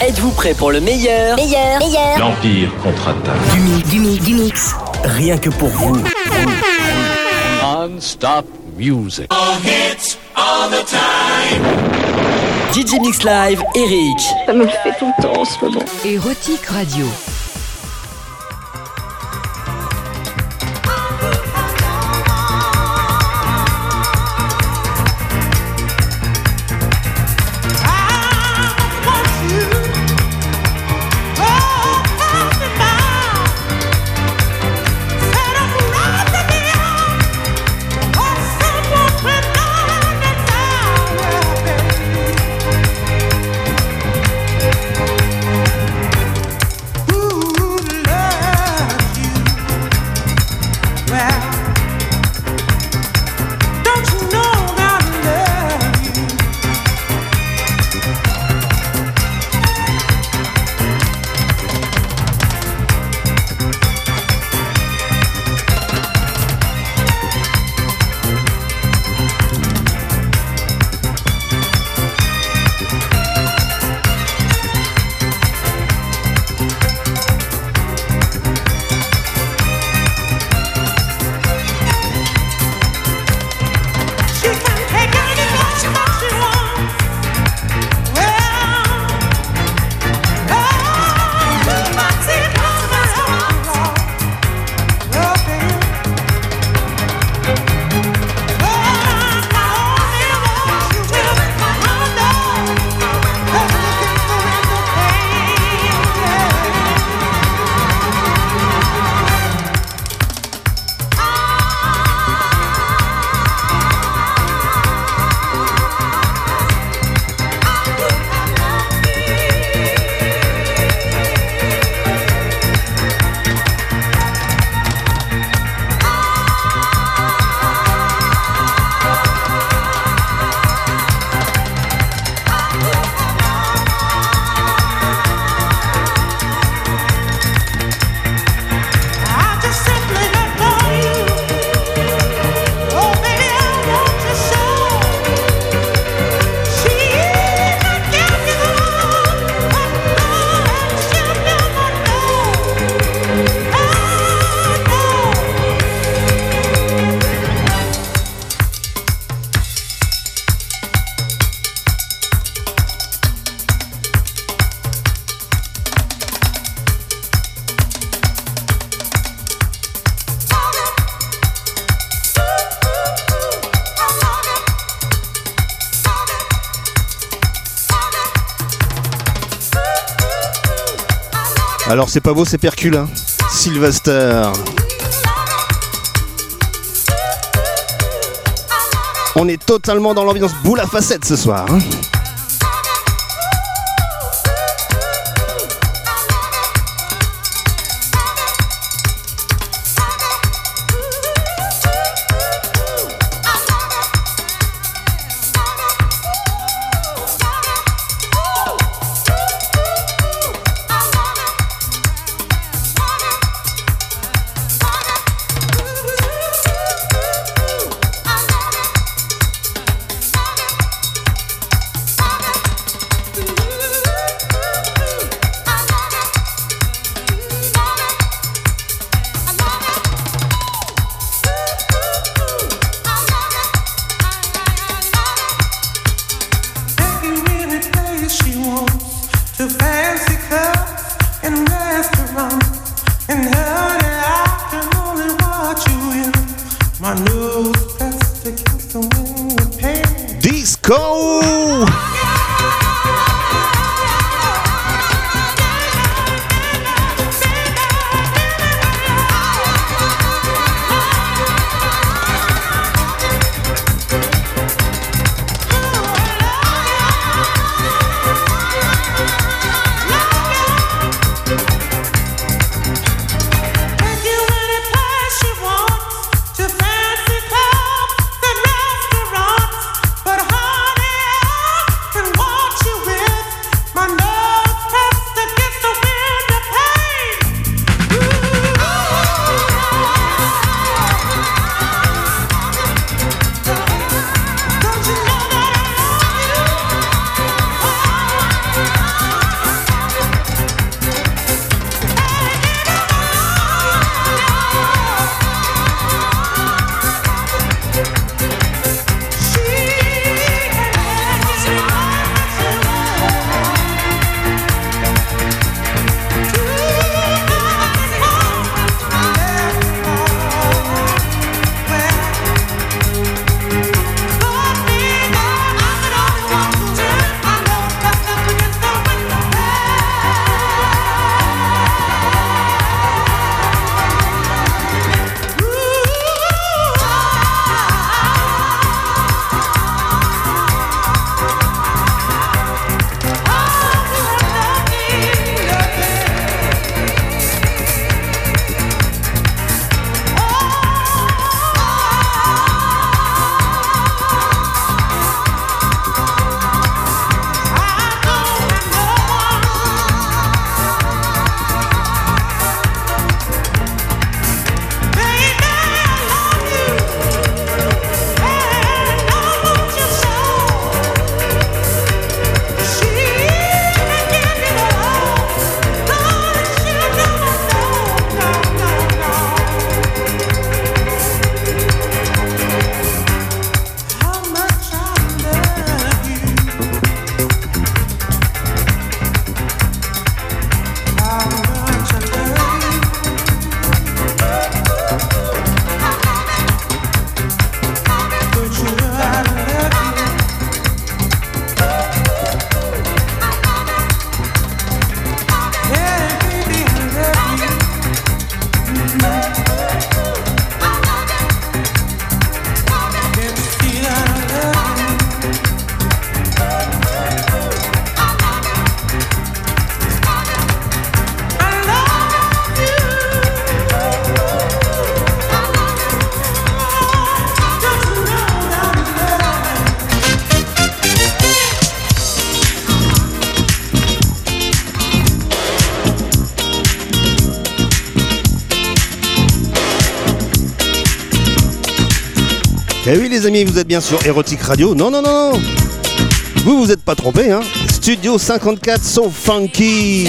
Êtes-vous prêt pour le meilleur Meilleur, meilleur. L'Empire contre-attaque. Du mix, du mix, du mix. Rien que pour vous. Non-stop music. DJ Mix Live, Eric. Ça me le fait tout le temps en ce moment. Érotique Radio. Alors c'est pas beau, c'est percule, hein. Sylvester. On est totalement dans l'ambiance boule à facettes ce soir. hein. Eh oui les amis, vous êtes bien sur Erotic Radio. Non, non, non. Vous vous êtes pas trompé, hein. Studio 54 So Funky.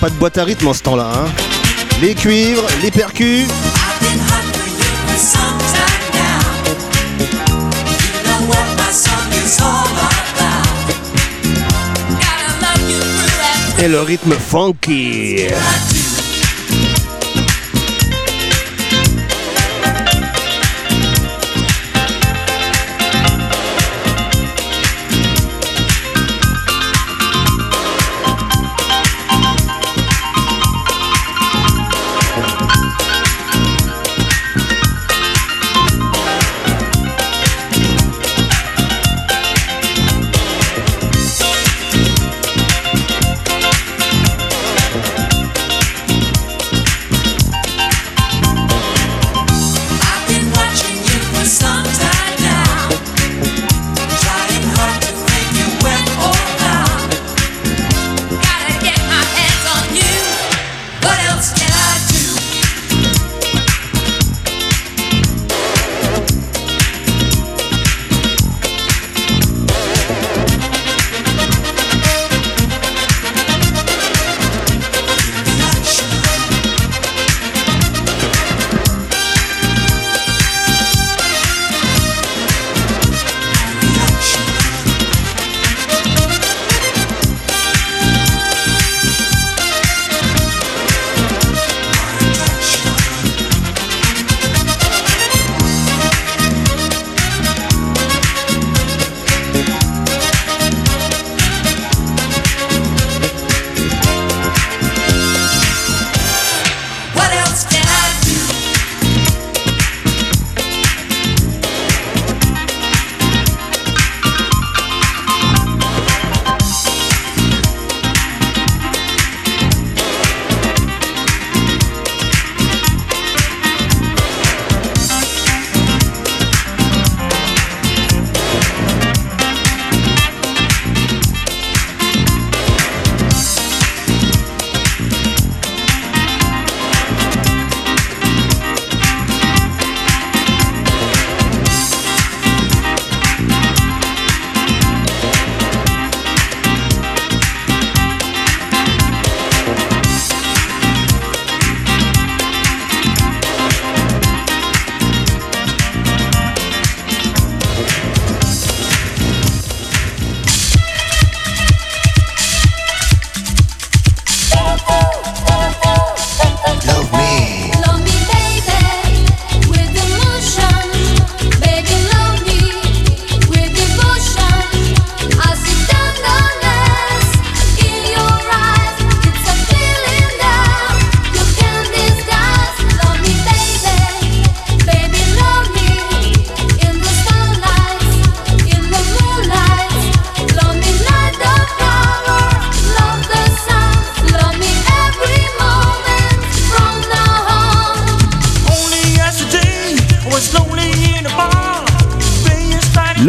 Pas de boîte à rythme en ce temps-là. Hein. Les cuivres, les percus. Et le rythme funky.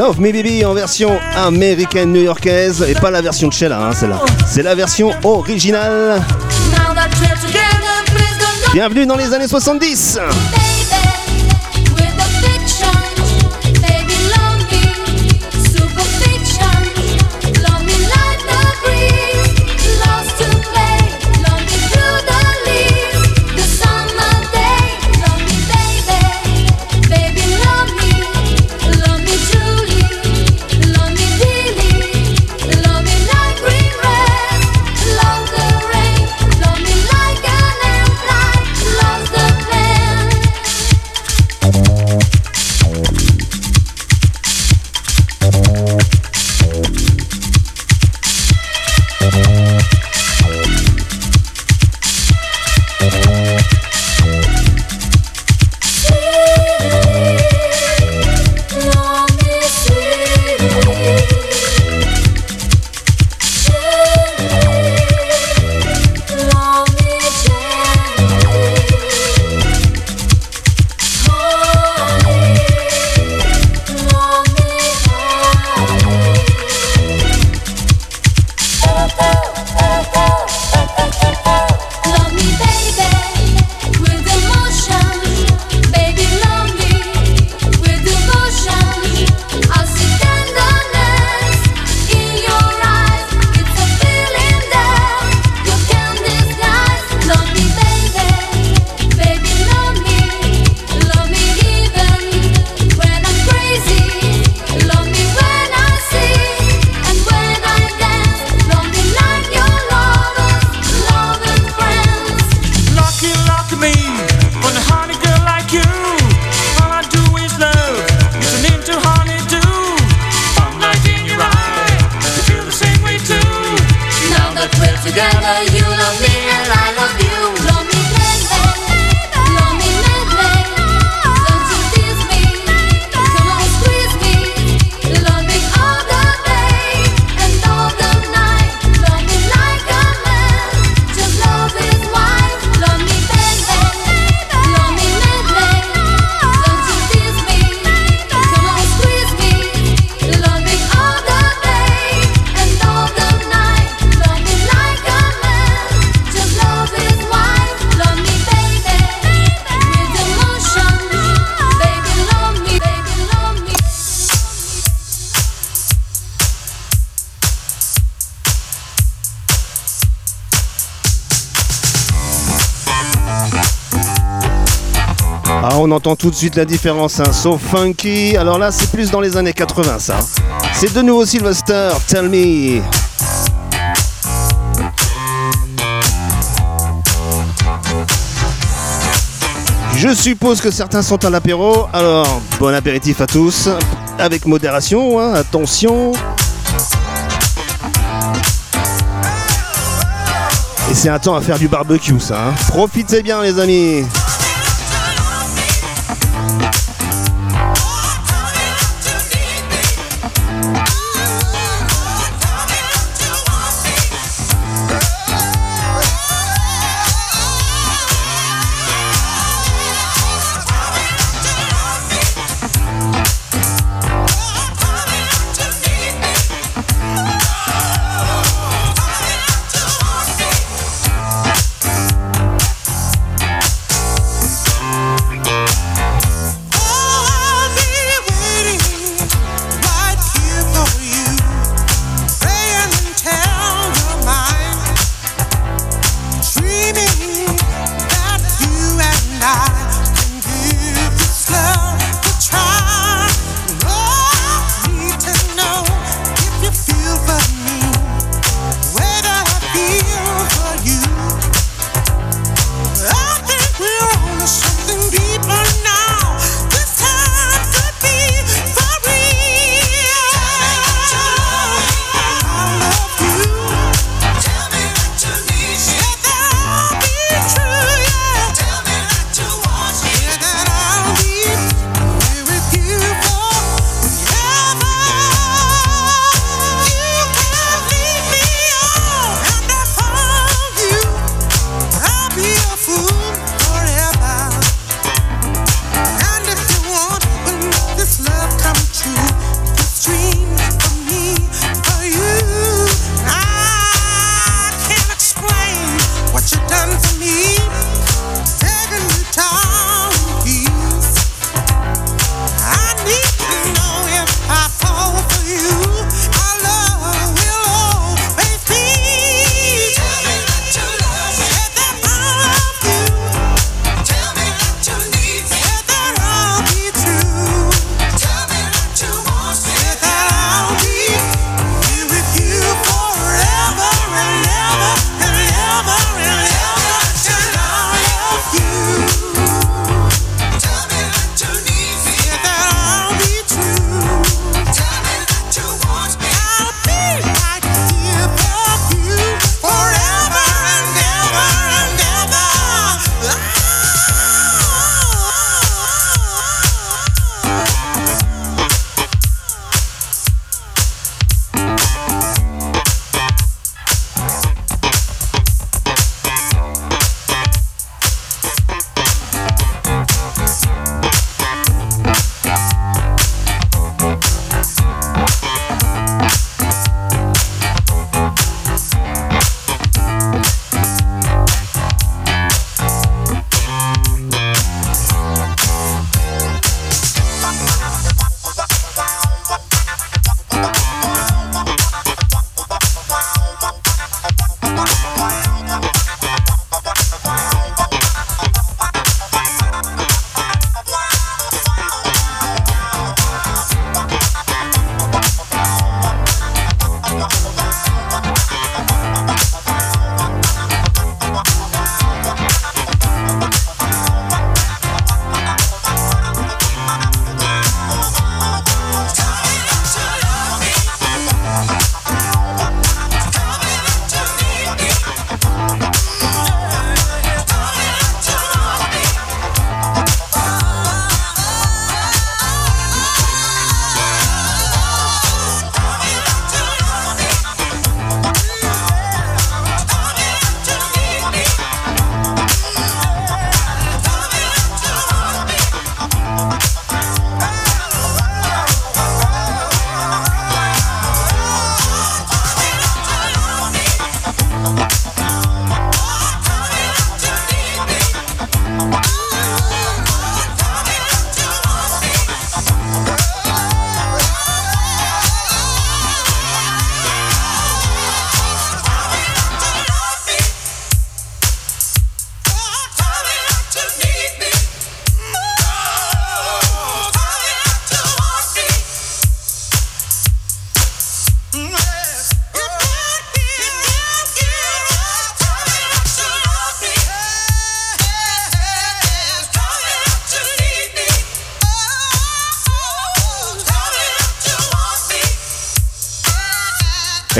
Love Me Baby en version américaine new-yorkaise et pas la version de Sheila, hein, celle-là. C'est la version originale. Bienvenue dans les années 70. Entend tout de suite la différence. Hein. So funky. Alors là, c'est plus dans les années 80, ça. C'est de nouveau Sylvester. Tell me. Je suppose que certains sont à l'apéro. Alors, bon apéritif à tous. Avec modération, hein. attention. Et c'est un temps à faire du barbecue, ça. Hein. Profitez bien, les amis.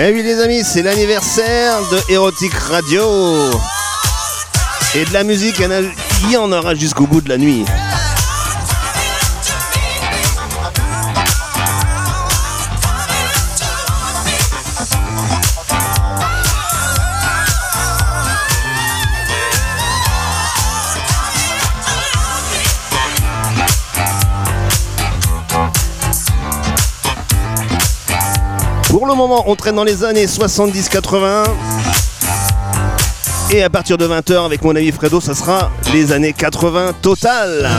Eh oui les amis, c'est l'anniversaire de Erotic Radio. Et de la musique, il y en aura jusqu'au bout de la nuit. Pour le moment, on traîne dans les années 70-80. Et à partir de 20h, avec mon ami Fredo, ça sera les années 80 total.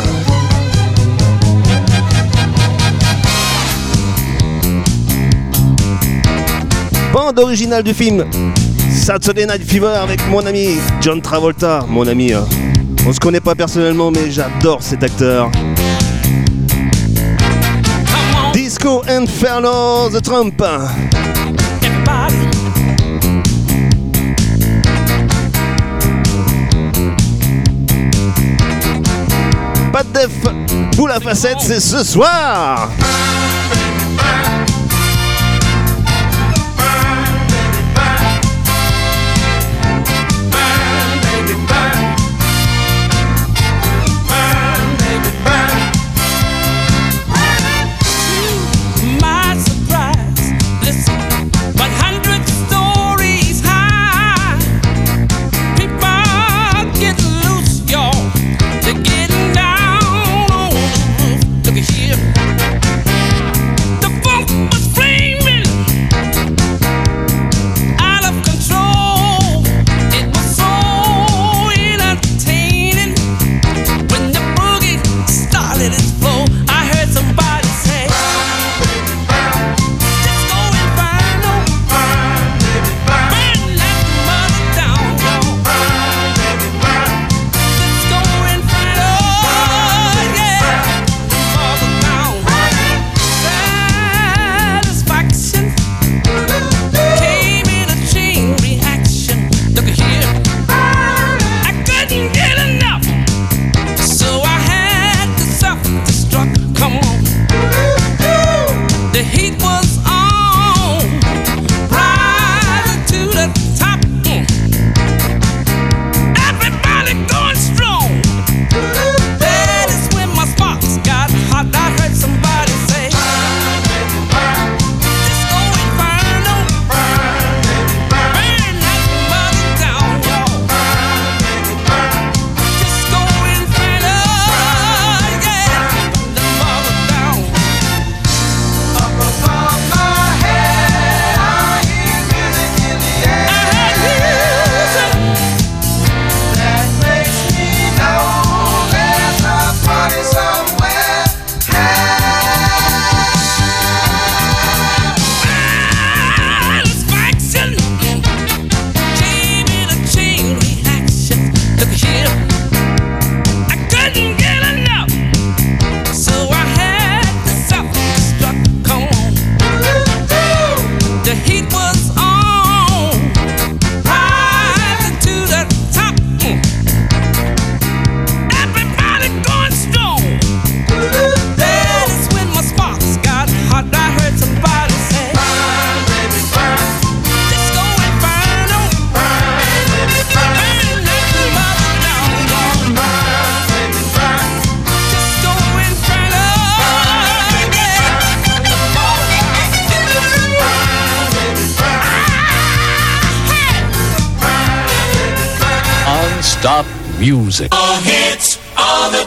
Bande originale du film Saturday Night Fever avec mon ami John Travolta. Mon ami, euh, on se connaît pas personnellement, mais j'adore cet acteur. Disco Inferno The Trump. Pas de def pour la facette, c'est ce soir. Non-stop music. With the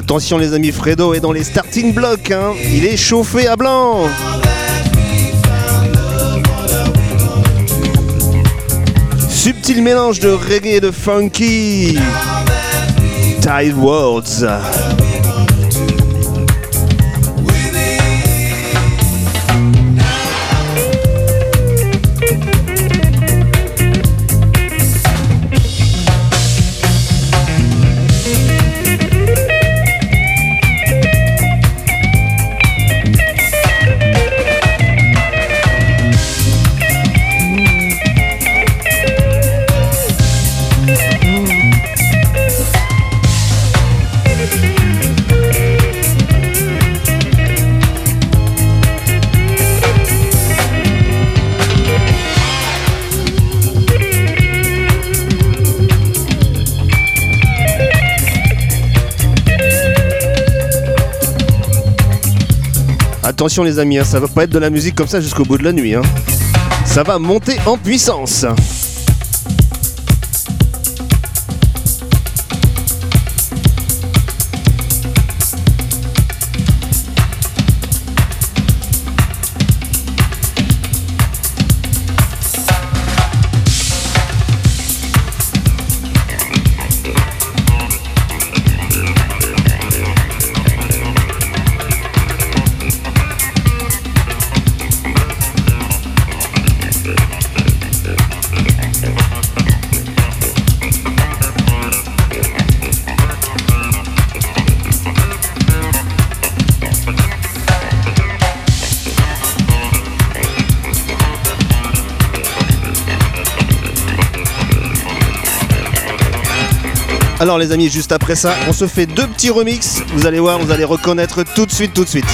Attention les amis, Fredo est dans les starting blocks. hein. Il est chauffé à blanc. Subtil mélange de reggae et de funky. Tide Words. Attention les amis, hein, ça va pas être de la musique comme ça jusqu'au bout de la nuit. hein. Ça va monter en puissance. Alors les amis, juste après ça, on se fait deux petits remix. Vous allez voir, vous allez reconnaître tout de suite, tout de suite.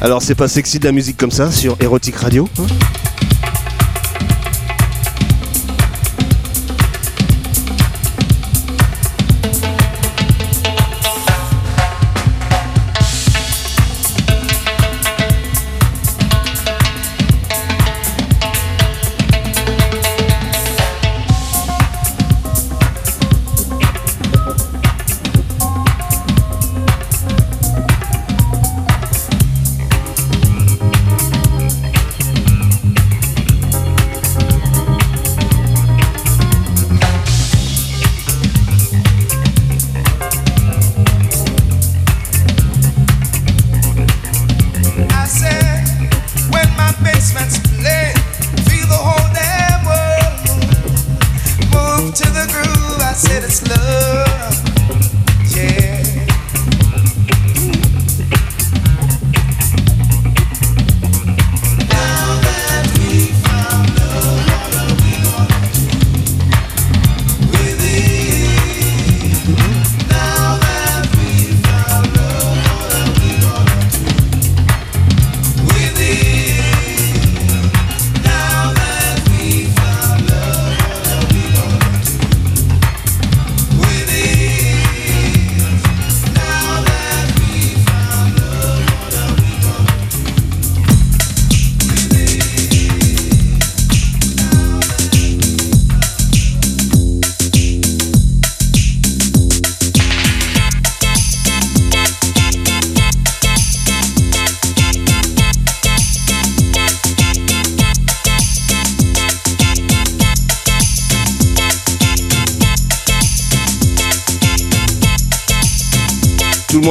Alors c'est pas sexy de la musique comme ça sur Erotic Radio hein?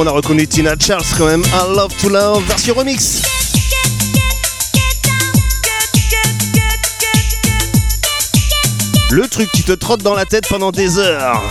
Monde a reconnu Tina Charles quand même. I Love to Love version remix. Le truc qui te trotte dans la tête pendant des heures.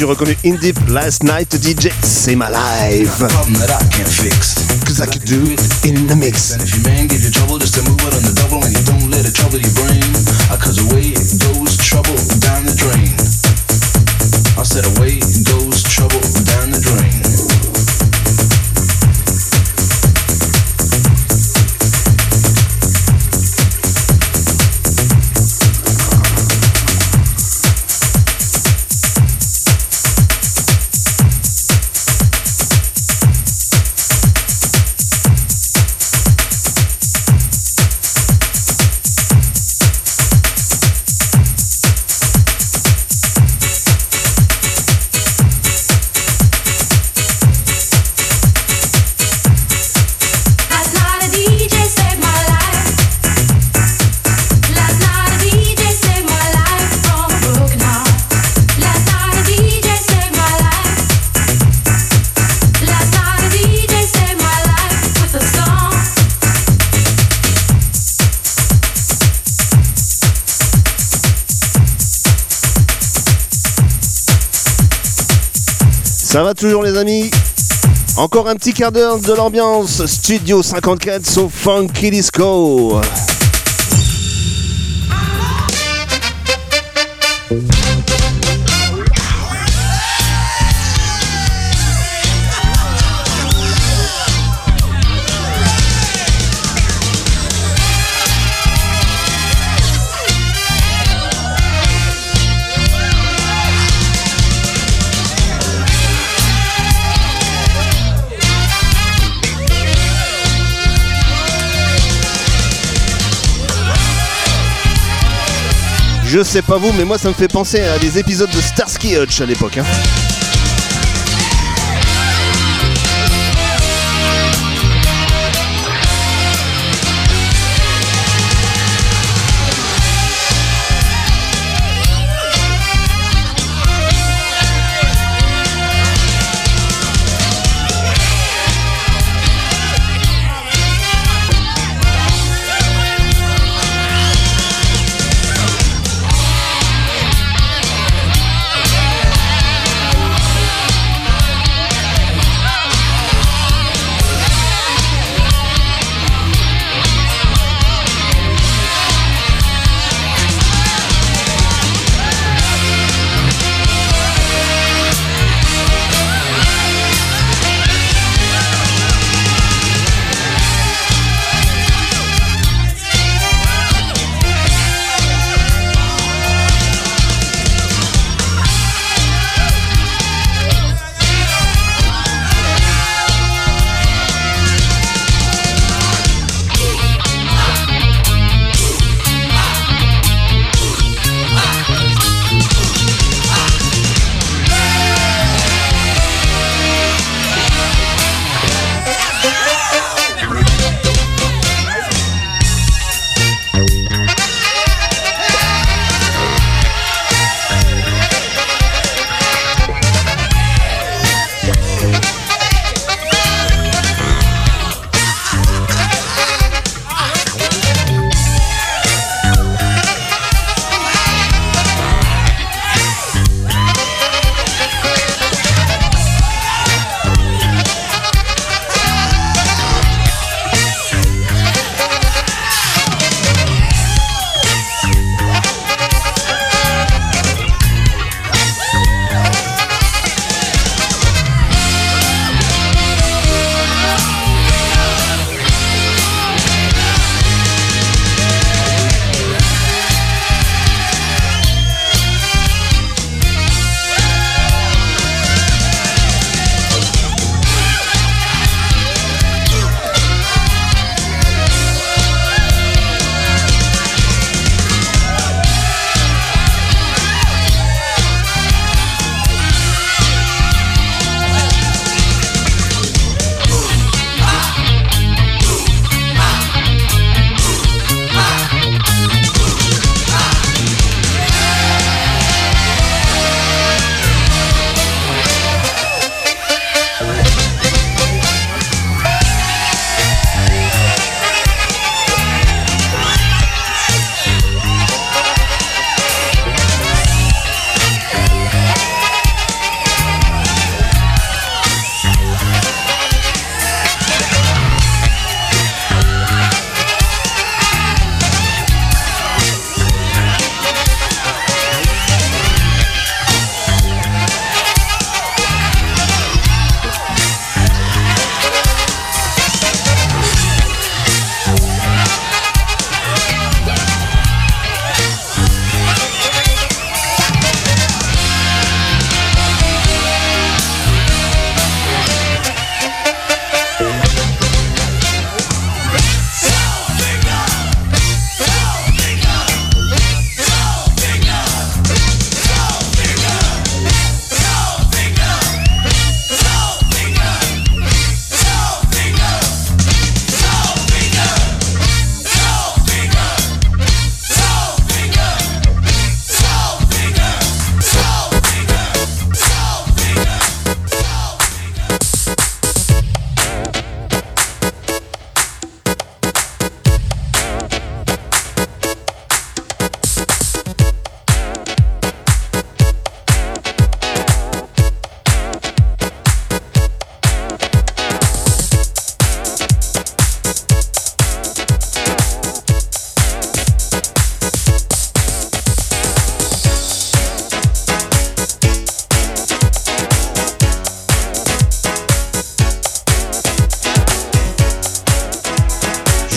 Avez reconnu In Deep Last Night DJ, c'est ma live. problem that I can't fix. Cause I could do it in the mix. And if your man gives you trouble, just to move it on the double and you don't let it trouble your brain. Uh, Cause away goes trouble down the drain. I said away un petit quart d'heure de l'ambiance Studio 54 sur Funky Disco. Je sais pas vous, mais moi ça me fait penser à des épisodes de Starsky Hutch à l'époque. hein.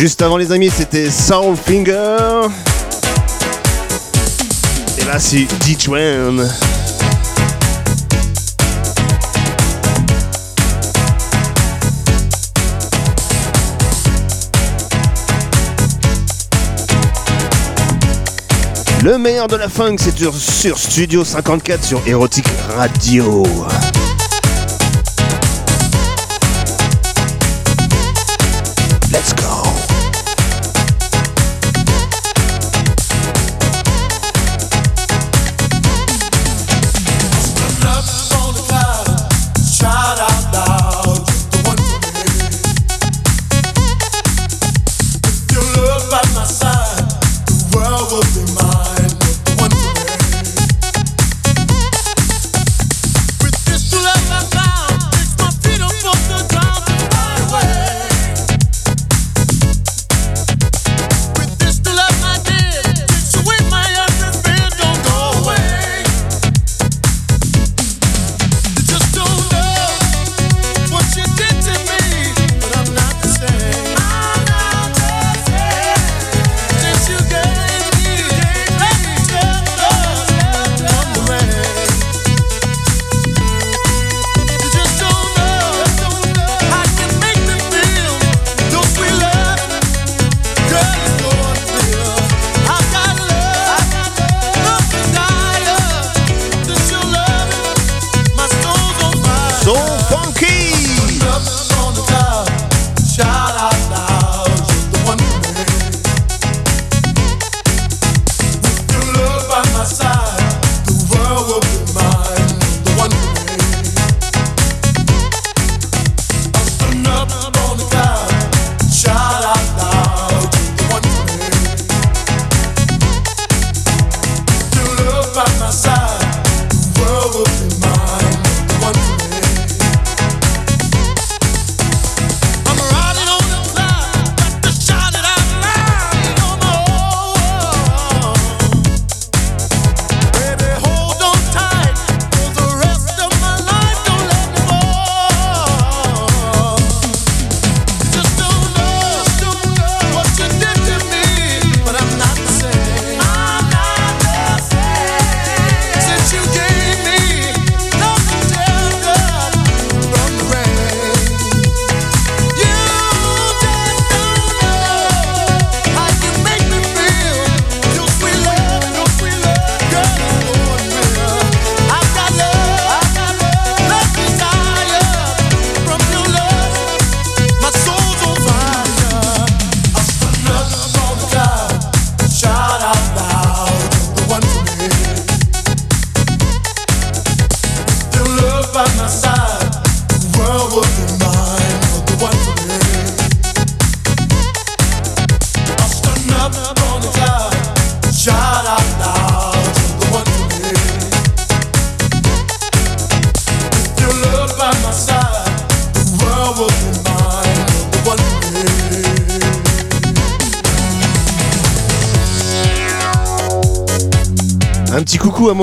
Juste avant les amis, c'était Soulfinger. Et là c'est D-Train. Le meilleur de la funk, c'est sur, sur Studio 54 sur Erotic Radio.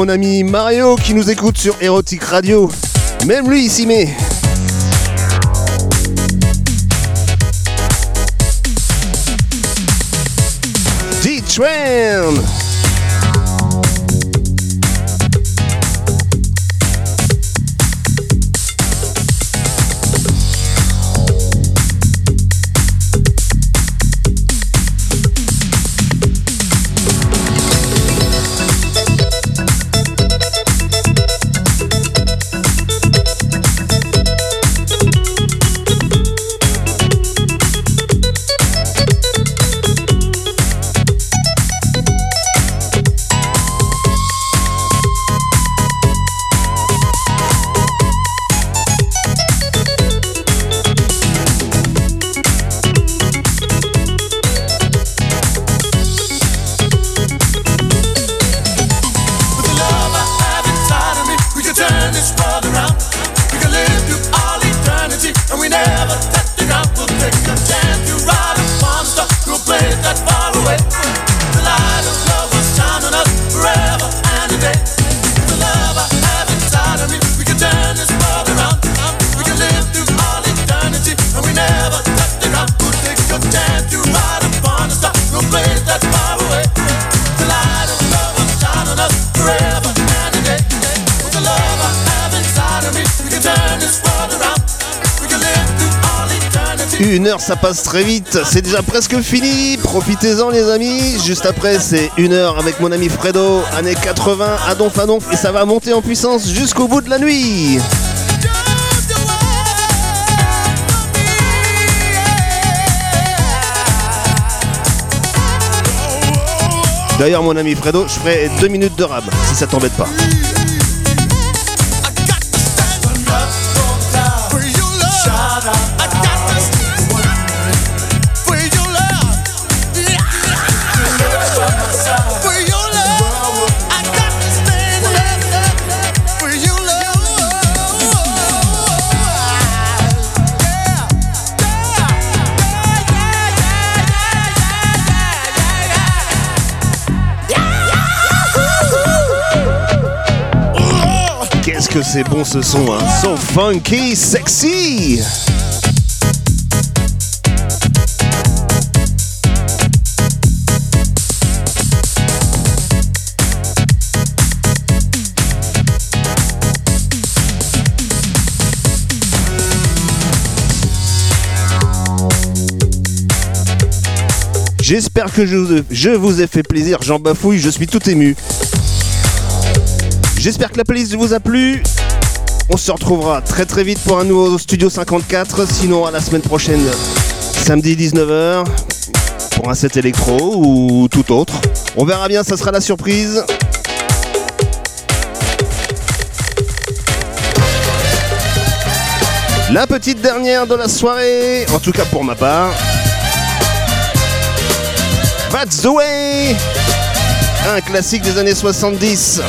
Mon ami Mario qui nous écoute sur Erotic Radio. Même lui il s'y met. Ça passe très vite. C'est déjà presque fini. Profitez-en, les amis. Juste après, c'est une heure avec mon ami Fredo, années 80, à donf à et ça va monter en puissance jusqu'au bout de la nuit. D'ailleurs, mon ami Fredo, je ferai deux minutes de rab, si ça t'embête pas. Qu'est-ce que c'est bon ce son, hein? So funky, sexy J'espère que je vous, ai fait plaisir, j'en bafouille, je suis tout ému. J'espère que la playlist vous a plu. On se retrouvera très très vite pour un nouveau Studio 54. Sinon, à la semaine prochaine, samedi 19h, pour un set électro ou tout autre. On verra bien, ça sera la surprise. La petite dernière de la soirée, en tout cas pour ma part. That's the way! Un classique des années 70.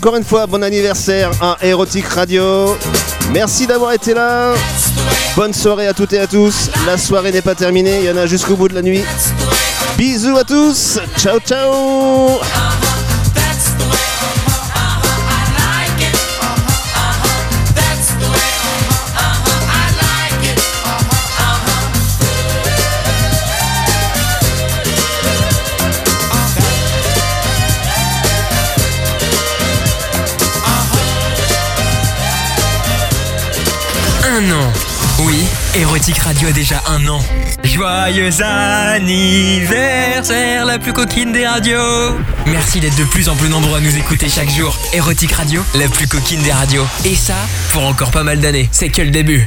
Encore une fois, bon anniversaire à Erotic Radio. Merci d'avoir été là. Bonne soirée à toutes et à tous. La soirée n'est pas terminée, il y en a jusqu'au bout de la nuit. Bisous à tous. Ciao ciao. Un an. Oui, Érotique Radio a déjà un an. Joyeux anniversaire, la plus coquine des radios. Merci d'être de plus en plus nombreux à nous écouter chaque jour. Érotique Radio, la plus coquine des radios. Et ça, pour encore pas mal d'années. C'est que le début.